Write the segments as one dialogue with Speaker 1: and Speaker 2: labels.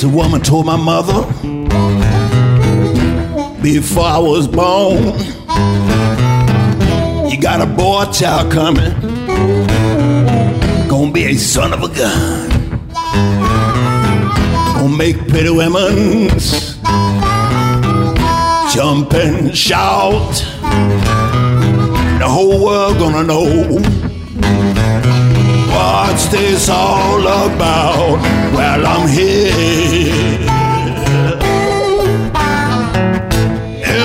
Speaker 1: gypsy woman told my mother before I was born. You got a boy child coming, gonna be a son of a gun. Gonna make pretty women jump and shout. The whole world gonna know what's this all about. Well, I'm here.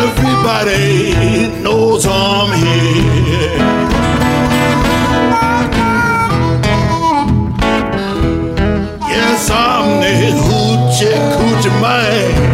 Speaker 1: Everybody knows I'm here. Yes, I'm the hoochie coochie man.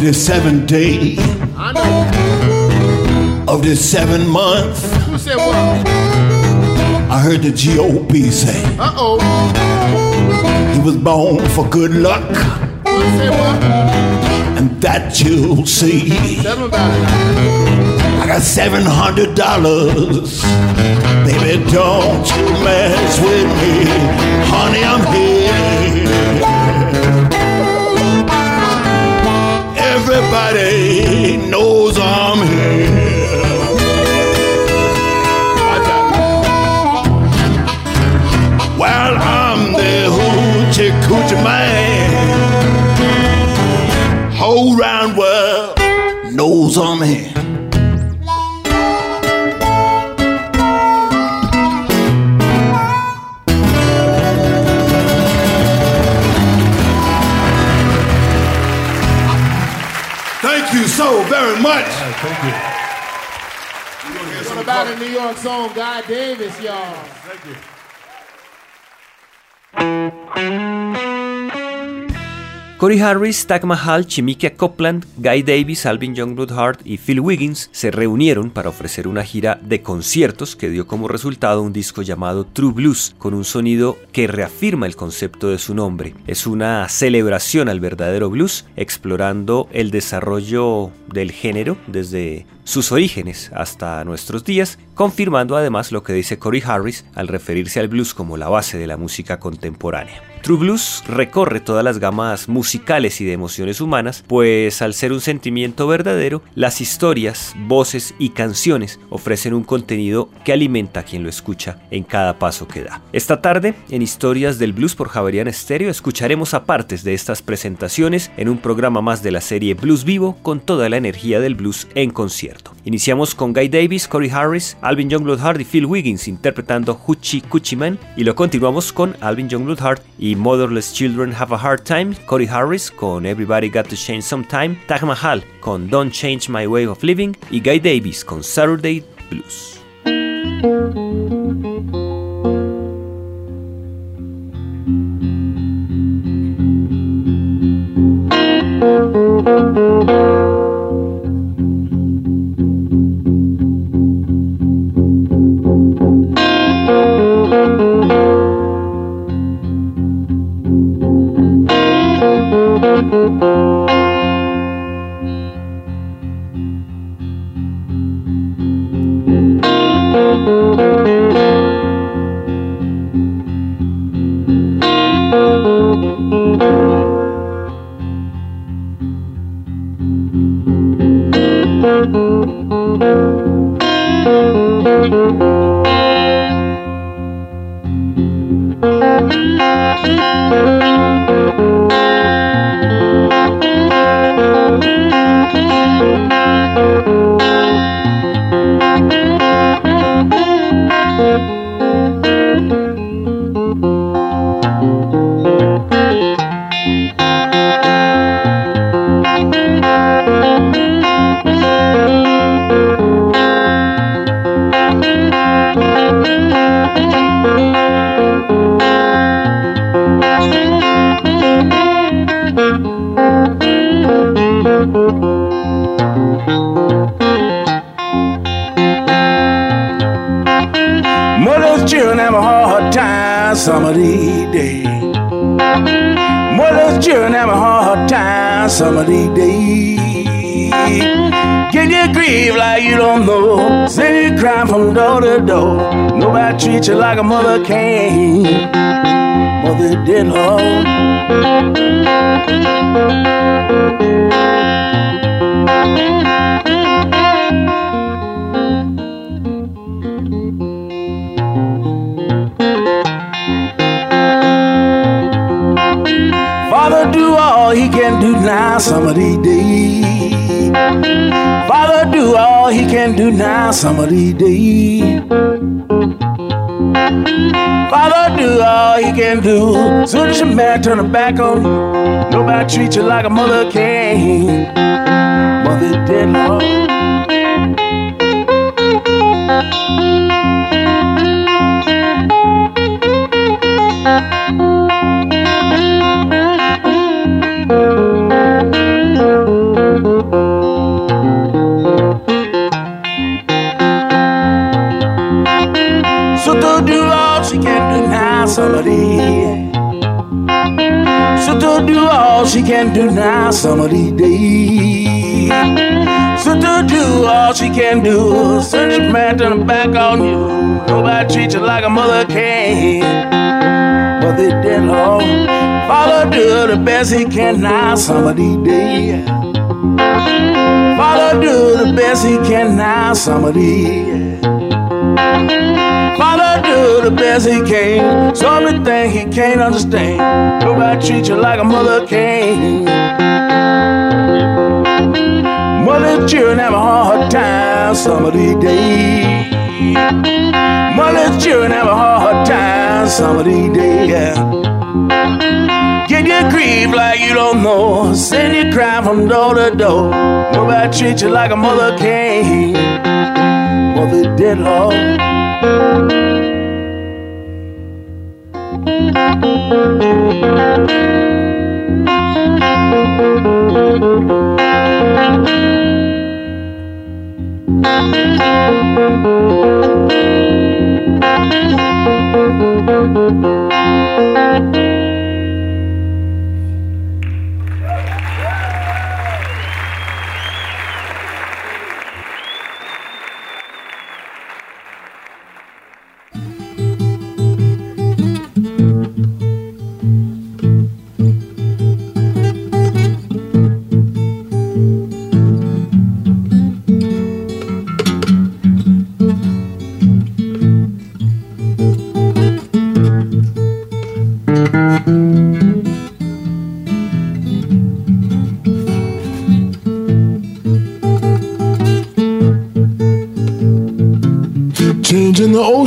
Speaker 1: Of this seventh day of this seven month,
Speaker 2: Who said what?
Speaker 1: I heard the GOP say
Speaker 2: Uh oh.
Speaker 1: he was born for good luck,
Speaker 2: Who said what?
Speaker 1: and that you'll see.
Speaker 2: Tell about it.
Speaker 1: I got seven hundred dollars. Baby, don't you mess with me. Honey, I'm here. Everybody knows I'm here. Well, I'm the hoochie coochie man. Whole round world knows I'm here.
Speaker 2: New York song, Guy Davis, y'all? Thank you.
Speaker 3: Corey Harris, Tag Mahal, Chimikia Copland, Guy Davis, Alvin Youngblood Hart y Phil Wiggins se reunieron para ofrecer una gira de conciertos que dio como resultado un disco llamado True Blues, con un sonido que reafirma el concepto de su nombre. Es una celebración al verdadero blues, explorando el desarrollo del género desde sus orígenes hasta nuestros días, confirmando además lo que dice Corey Harris al referirse al blues como la base de la música contemporánea. True Blues recorre todas las gamas musicales y de emociones humanas, pues al ser un sentimiento verdadero, las historias, voces y canciones ofrecen un contenido que alimenta a quien lo escucha en cada paso que da. Esta tarde, en Historias del Blues por Javerian Stereo, escucharemos a partes de estas presentaciones en un programa más de la serie Blues Vivo con toda la energía del blues en concierto. Iniciamos con Guy Davis, Corey Harris, Alvin Youngblood Hart y Phil Wiggins interpretando Hoochie Coochie Man y lo continuamos con Alvin Youngblood Hart y Motherless Children Have a Hard Time, Corey Harris con Everybody Got to Change Sometime, Taj Mahal con Don't Change My Way of Living y Guy Davis con Saturday Blues. Some of
Speaker 4: children have a hard time some of these days. Can you grieve like you don't know. Send you crying from door to door. Nobody treats you like a mother can. Mother did love. Some of these days. Father do all he can do now some of these days. Father do all he can do. Soon as your man turn her back on you, nobody treat you like a mother can. Mother dead Lord. Can do now some of these days. So to do all she can do, search a man turn back on you. Nobody treat you like a mother can. But they did all Father do the best he can now some of these days. Father do the best he can now some of these. Father do the best he can. Of the things he can't understand. Nobody treat you like a mother can. Mother children have a hard time some of these days. Mother's children have a hard time some of these days. Get your grief like you don't know. Send you crying from door to door. Nobody treat you like a mother can. Dead Lord. Thank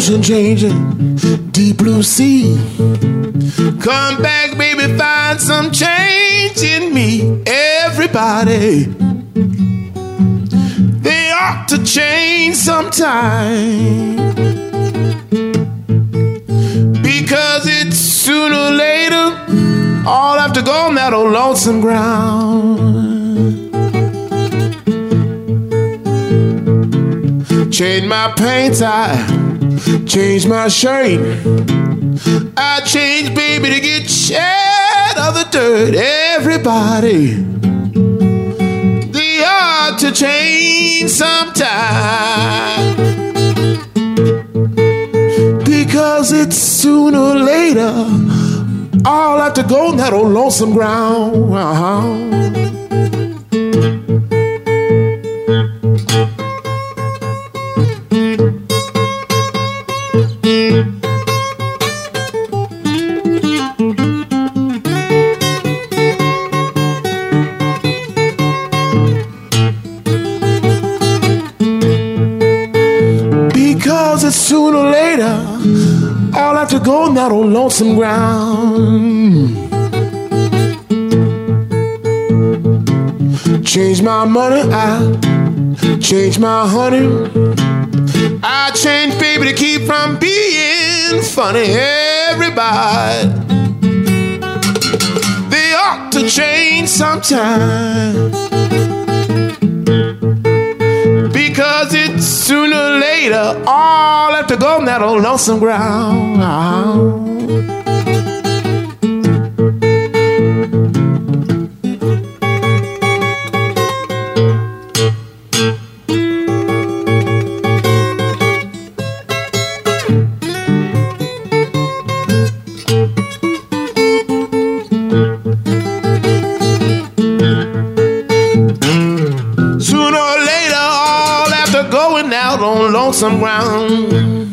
Speaker 2: ocean, changing deep blue sea. Come back, baby, find some change in me. Everybody, they ought to change sometime. Because it's sooner or later, all have to go on that old lonesome ground. Change my pants, I change my shirt. I change, baby, to get shed of the dirt. Everybody, they ought to change sometime. Because it's sooner or later, all have to go on that old lonesome ground. Uh-huh. Lonesome ground. Change my money, I change my honey. I change, baby, to keep from being funny. Everybody, they ought to change sometime. Because it's sooner or later, all have to go on that old lonesome ground. Lonesome ground.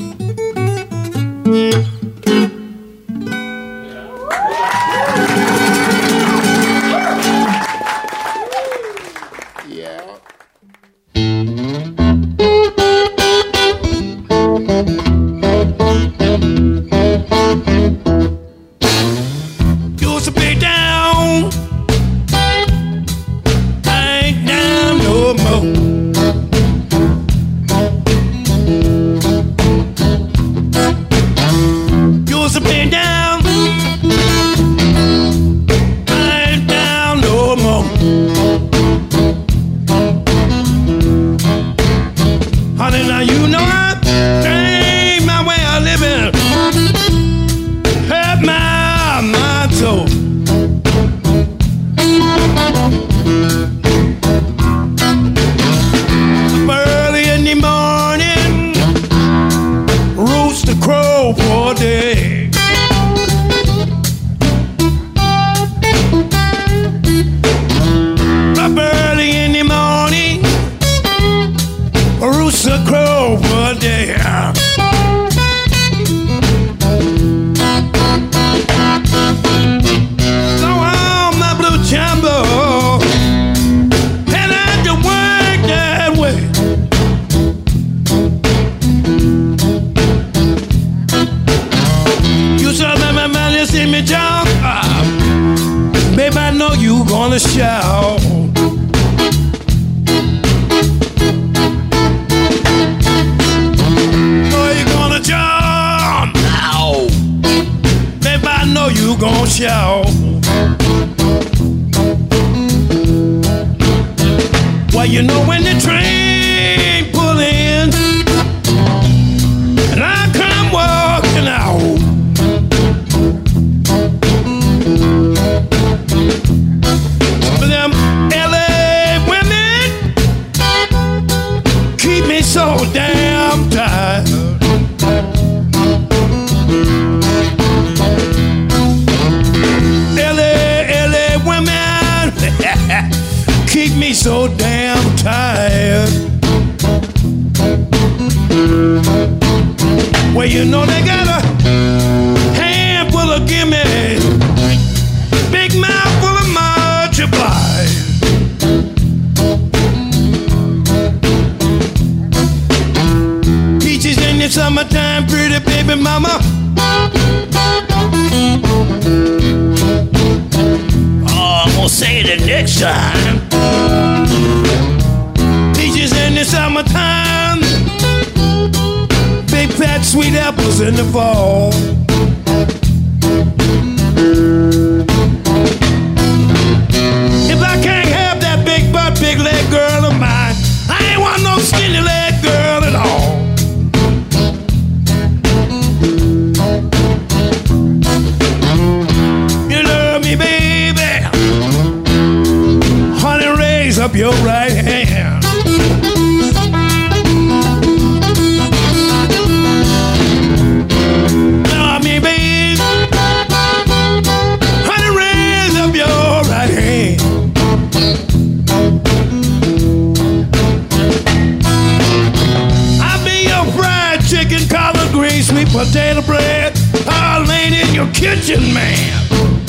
Speaker 5: chicken, collard greens, sweet potato bread, all ain't in your kitchen, man.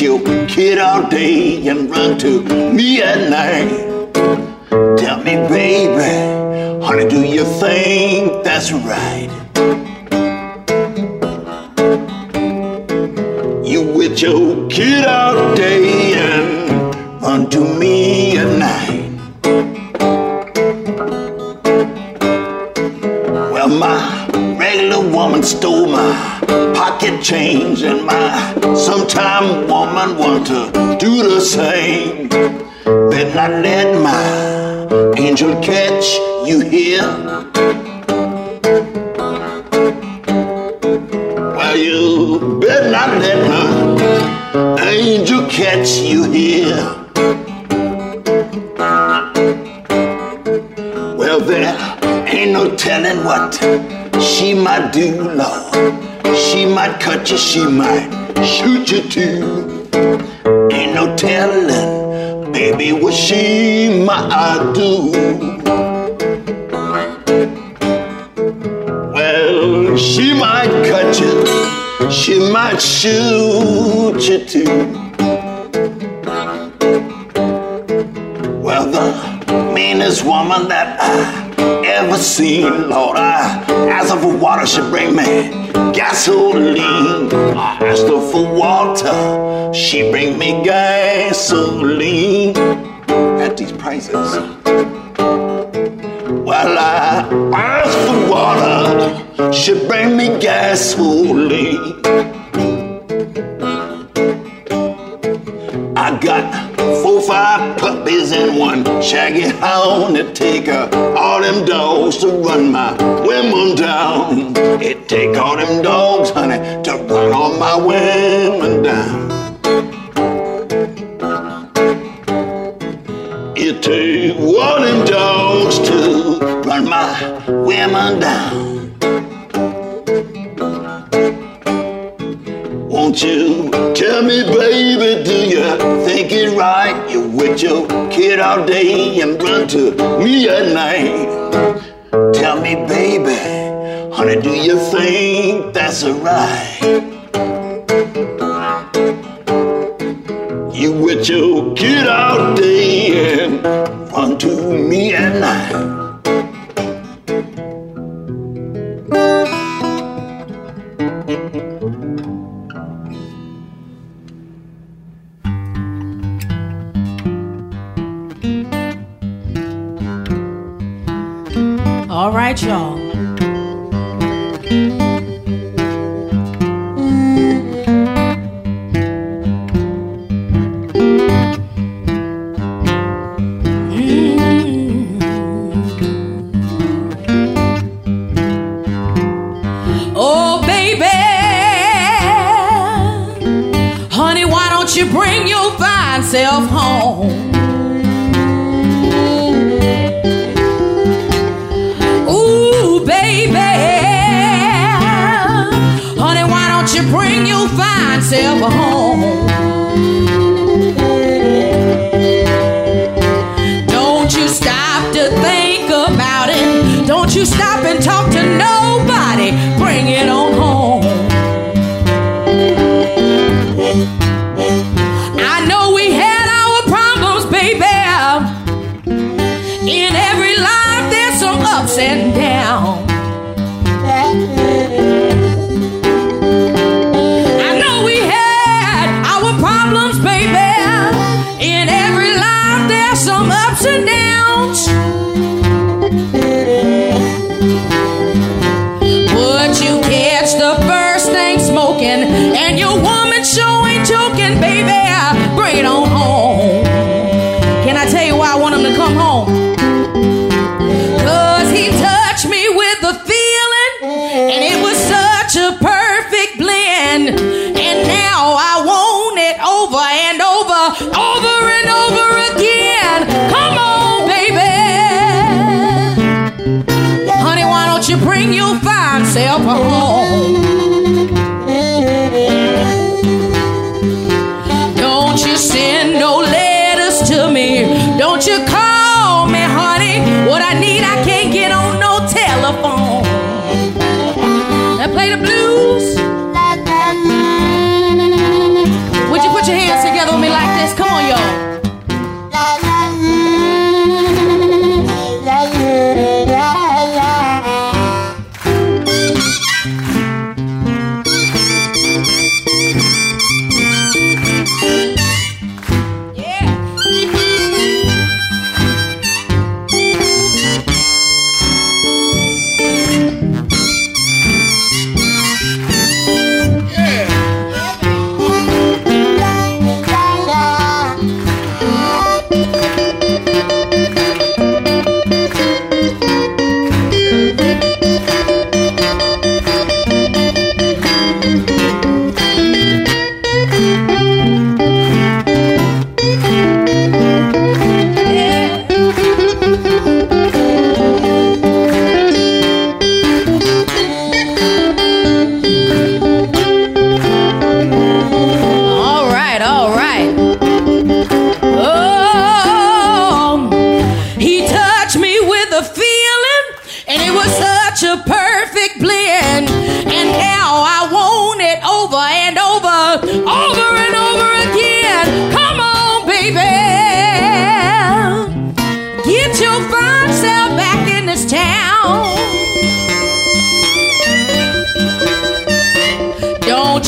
Speaker 1: Your kid all day and run to me at night. Tell me, baby, honey, do you think that's right? You with your kid all day and run to me at night. Well, my regular woman stole my pocket change, and my sometime woman want to do the same. Better not let my angel catch you here. Well, you better not let my angel catch you here. Well, there ain't no telling what she might do, Lord. Cut you, she might shoot you too. Ain't no telling, baby, what she might do. Well, she might cut you, she might shoot you too. Well, the meanest woman that I ever seen, Lord, I asked for water, she bring me gasoline. I asked her for water, she bring me gasoline. At these prices. Well, I asked for water, she bring me gasoline. I got four, five puppies and one shaggy hound to take uh, all them dogs to run my women down. It take all them dogs, honey, to run all my women down. It take all them dogs to run my women down. Won't you tell me, baby, do you think it's right? You with your kid all day and run to me at night. Tell me, baby, honey, do you think that's right? You with your kid all day and run to me at night.
Speaker 6: All right, y'all.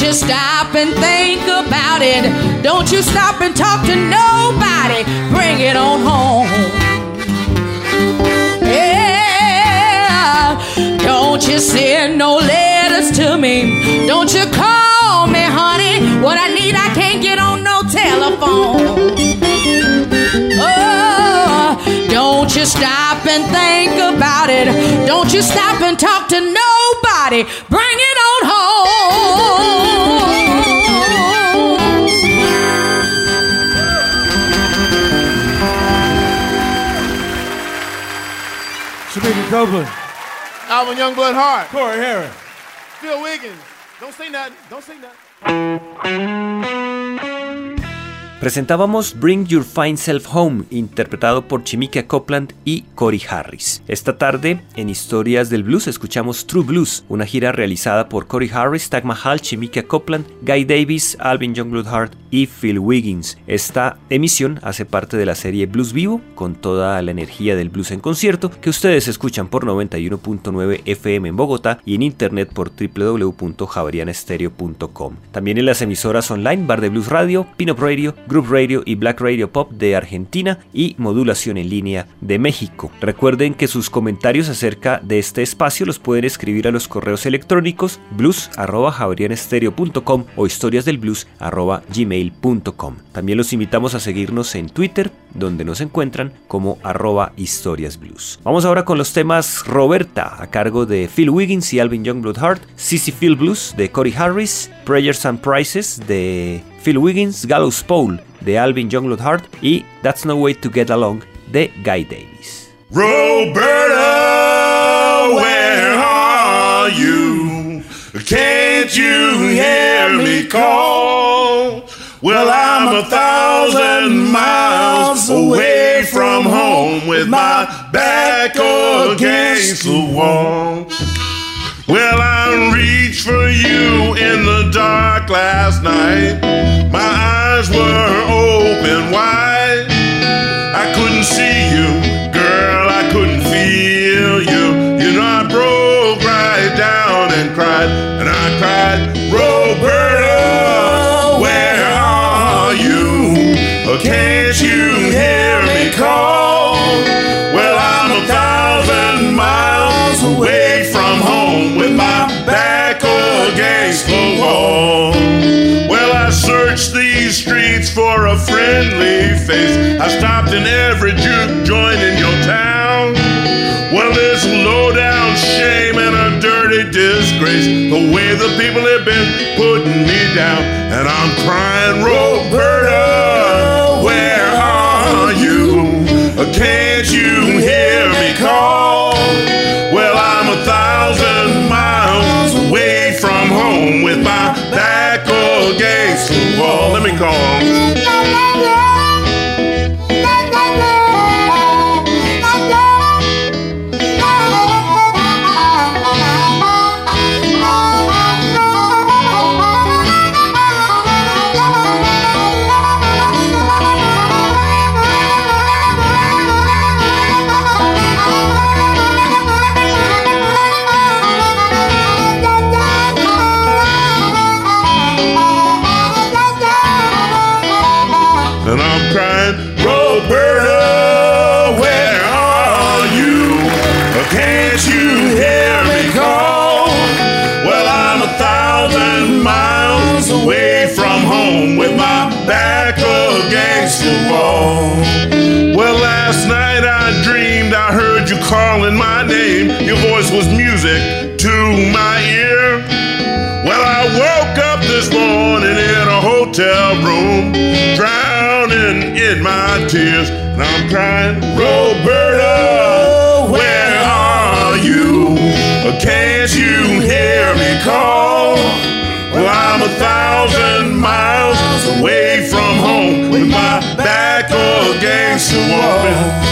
Speaker 6: You stop and think about it. Don't you stop and talk to nobody. Bring it on home. Yeah. Don't you send no letters to me. Don't you call me, honey. What I need, I can't get on no telephone. Oh, don't you stop and think about it. Don't you stop and talk to nobody. Bring it Copeland,
Speaker 2: Alvin Youngblood Hart. Corey Harris. Phil Wiggins. Don't say nothing. Don't say nothing.
Speaker 3: Presentábamos Bring Your Fine Self Home, interpretado por Chimica Copland y Cory Harris. Esta tarde, en Historias del Blues, escuchamos True Blues, una gira realizada por Cory Harris, Tag Mahal, Chimica Copland, Guy Davis, Alvin Youngblood Hart y Phil Wiggins. Esta emisión hace parte de la serie Blues Vivo, con toda la energía del blues en concierto, que ustedes escuchan por 91.9 FM en Bogotá y en internet por www.javerianestereo.com. También en las emisoras online Bar de Blues Radio, Pinop Radio, Group Radio y Black Radio Pop de Argentina y Modulación en línea de México. Recuerden que sus comentarios acerca de este espacio los pueden escribir a los correos electrónicos blues@javerianestereo.com o historiasdelblues@gmail.com. También los invitamos a seguirnos en Twitter, donde nos encuentran como arroba historiasblues. Vamos ahora con los temas Roberta, a cargo de Phil Wiggins y Alvin Youngblood Hart, Phil Blues de Cory Harris, Prayers and Prices de Phil Wiggins, Gallows Pole de Alvin Youngblood Hart y That's No Way to Get Along de Guy Davis.
Speaker 7: Roberta, where are you? Can't you hear me call? Well, I'm a thousand miles away from home with my back against the wall. Well, I reached for you in the dark last night. My eyes were open wide. I couldn't see you, girl, I couldn't feel you. You know, I broke right down and cried, and I cried, Roberta, where are you? Can't friendly face. I stopped in every juke joint in your town. Well, this low down shame and a dirty disgrace. The way the people have been putting me down. And I'm crying, Roberta, call. And my tears, and I'm crying, Roberta, where are you? Can't you hear me call? Well, I'm a thousand miles away from home with my back against the wall.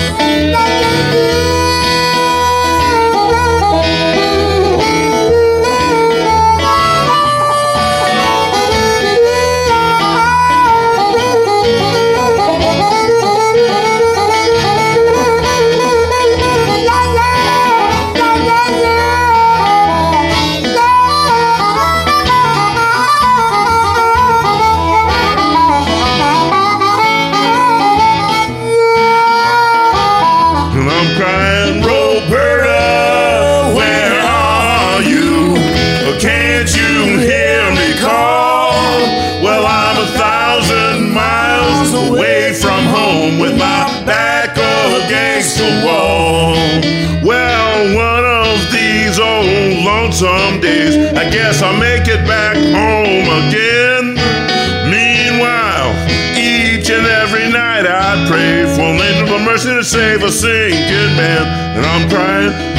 Speaker 7: Mercy to save a sinking man. And I'm crying,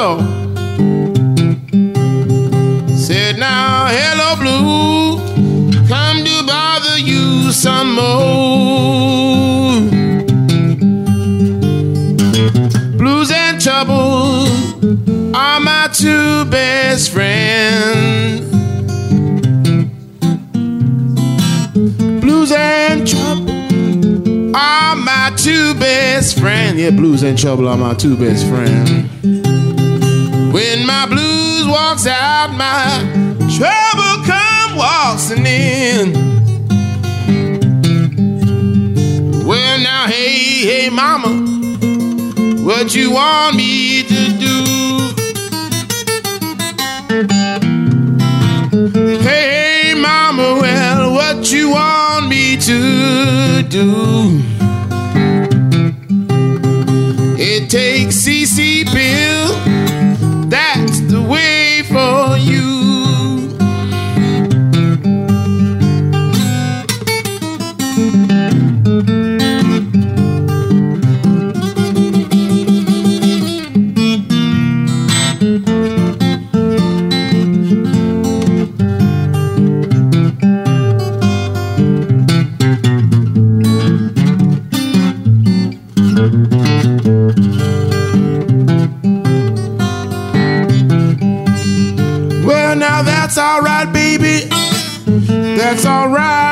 Speaker 2: door. Said, Now, hello, Blue, come to bother you some more. Blues and trouble are my two best friends. Blues and trouble are my two best friends. Yeah, blues and trouble are my two best friends. When my blues walks out, my trouble come waltzing in. Well, now, hey, hey, mama what you want me to do. Hey, mama, well, what you want me to do? It takes CC pill, way for you. That's alright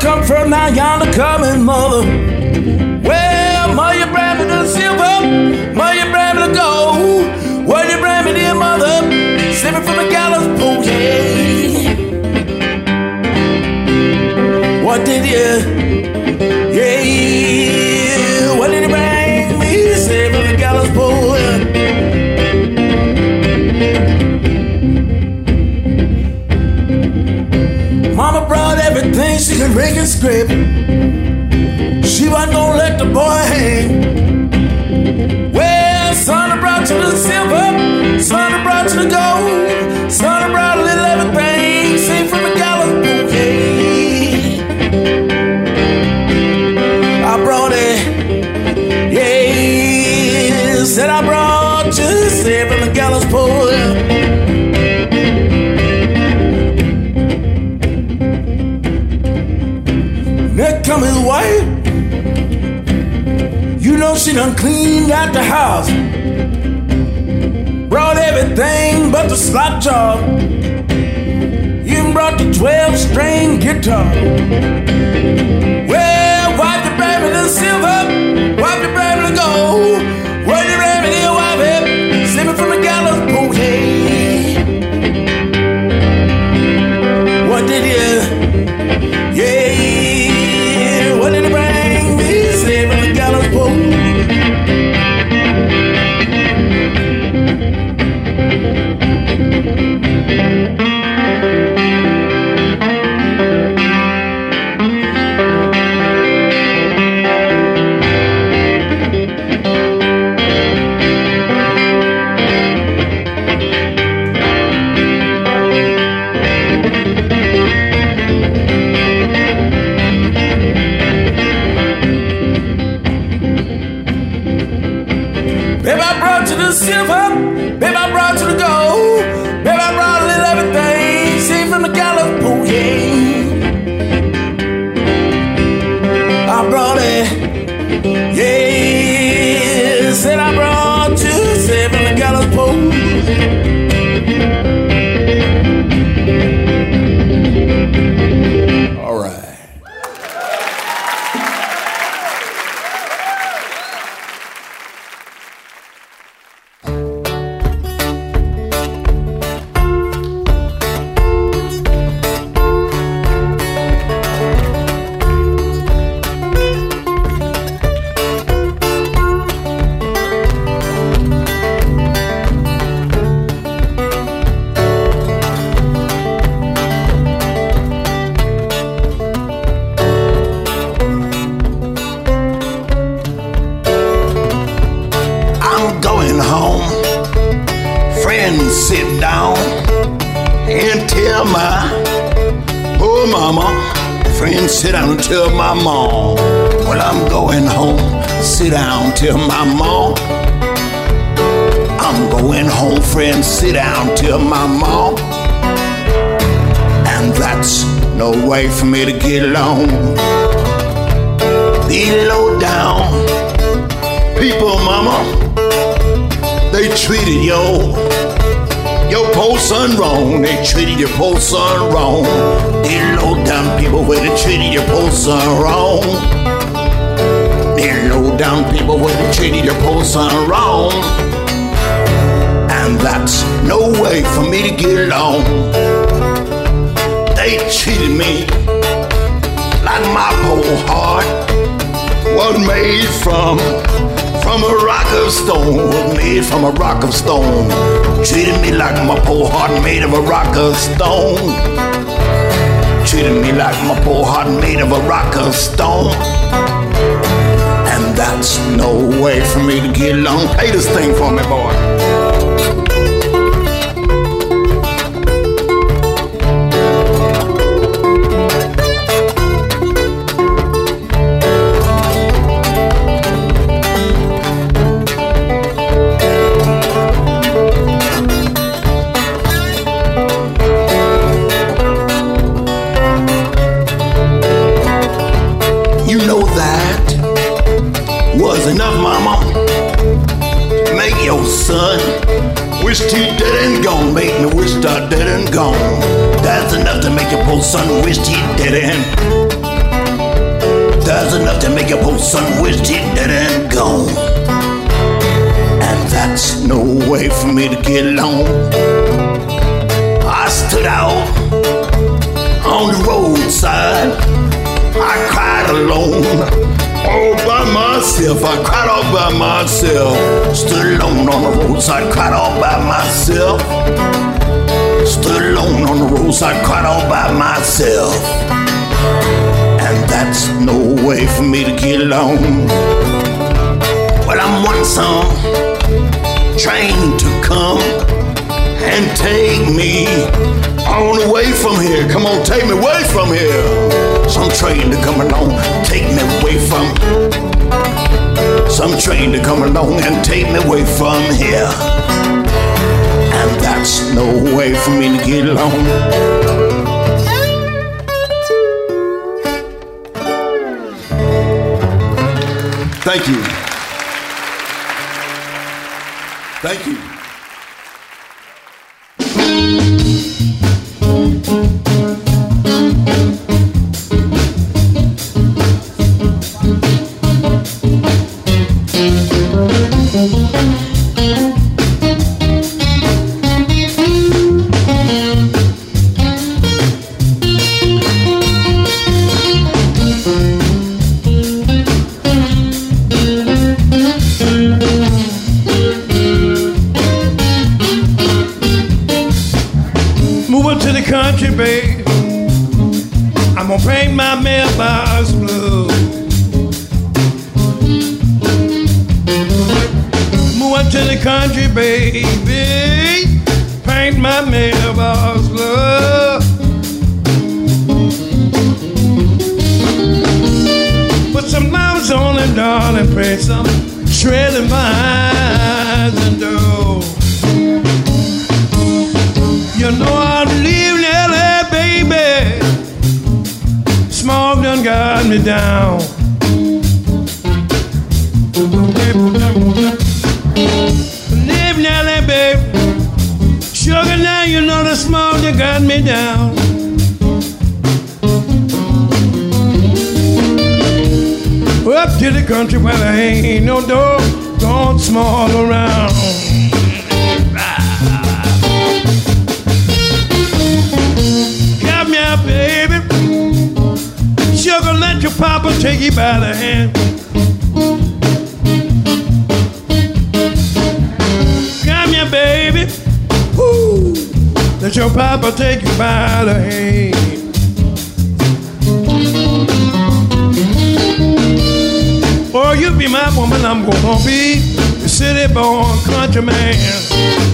Speaker 4: come from now yonder coming mother. Well, mother, you bring me the silver, mother, you bring me the gold. What you bring me, dear mother? Send from the gallows pole, yeah. What did you? Scrape. She wasn't gonna let the boy hang. Done cleaned out the house. Brought everything but the slot job. Even brought the 12 string guitar. Well, wipe the baby the silver, wipe the baby the gold. The baby the wife it, slipping from the gallows pole. Hey. What did you? Yeah,
Speaker 1: I'm home, friends. Sit down, tell my mom. And that's no way for me to get along. Be low down people, mama. They treated yo, your poor son wrong. They treated your poor son wrong. They low down people where they treated your poor son wrong. They low down people where they treated your poor son wrong. And that's no way for me to get along. They treated me like my poor heart was made from from a rock of stone, was made from a rock of stone. Treated me like my poor heart made of a rock of stone. Treated me like my poor heart made of a rock of stone. And that's no way for me to get along. Play this thing for me, boy. Son wish he and. That's enough to make your poor son wish he and gone. And that's no way for me to get along. I stood out on the roadside. I cried alone all by myself. I cried all by myself. Stood alone on the roadside, cried all by myself. Stood alone on the roadside, cried all by myself. And that's no way for me to get along. Well, I'm one song trained to come and take me on away from here. Come on, take me away from here. Some train to come along, take me away from. Some train to come along and take me away from here. No way for me to get along. Thank you. Thank you.
Speaker 5: Paint my mailbox blue. Move up to the country, baby. Paint my mailbox blue. Put some miles on it, darling. Pray some trailing vines and door. You know I got me down. Live Nelly, babe. Sugar, now you know the smoke. that got me down. Up to the country where there ain't no dog, gone small around. Papa, take you by the hand. Come here, baby. Woo. Let your papa take you by the hand. Oh, you be my woman, I'm gonna be the city born country man.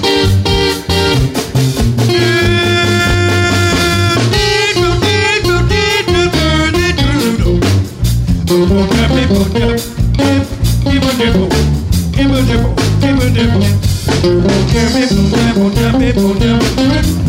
Speaker 5: Give a dip, give a dip.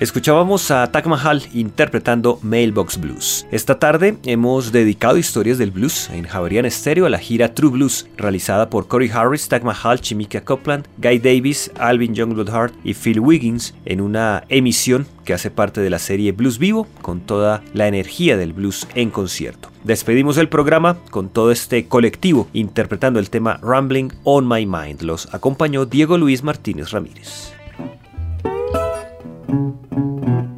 Speaker 3: Escuchábamos a Tak Mahal interpretando Mailbox Blues. Esta tarde hemos dedicado historias del blues en Javerian Estéreo a la gira True Blues, realizada por Corey Harris, Tak Mahal, Chimika Copeland, Guy Davis, Alvin Youngblood Hart y Phil Wiggins en una emisión que hace parte de la serie Blues Vivo con toda la energía del blues en concierto. Despedimos el programa con todo este colectivo interpretando el tema Rambling on My Mind. Los acompañó Diego Luis Martínez Ramírez. Thank you.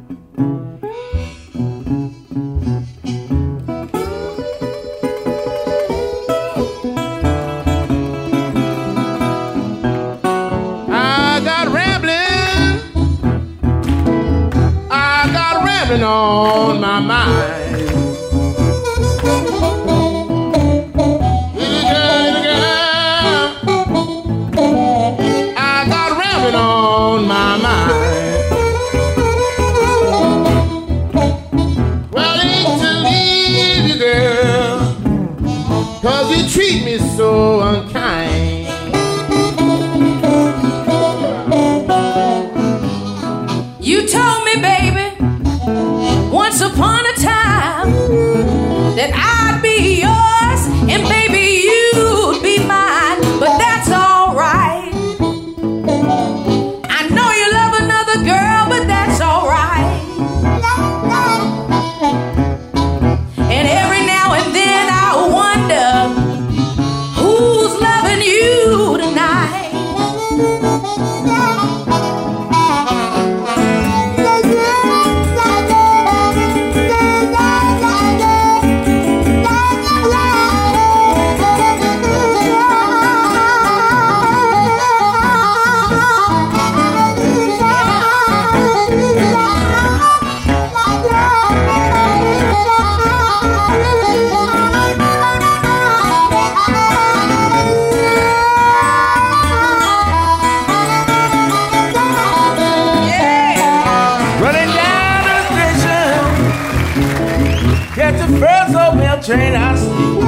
Speaker 4: Train I see.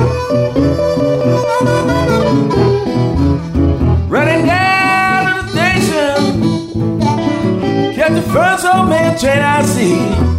Speaker 4: Running down to the station. Catch the first old man train I see.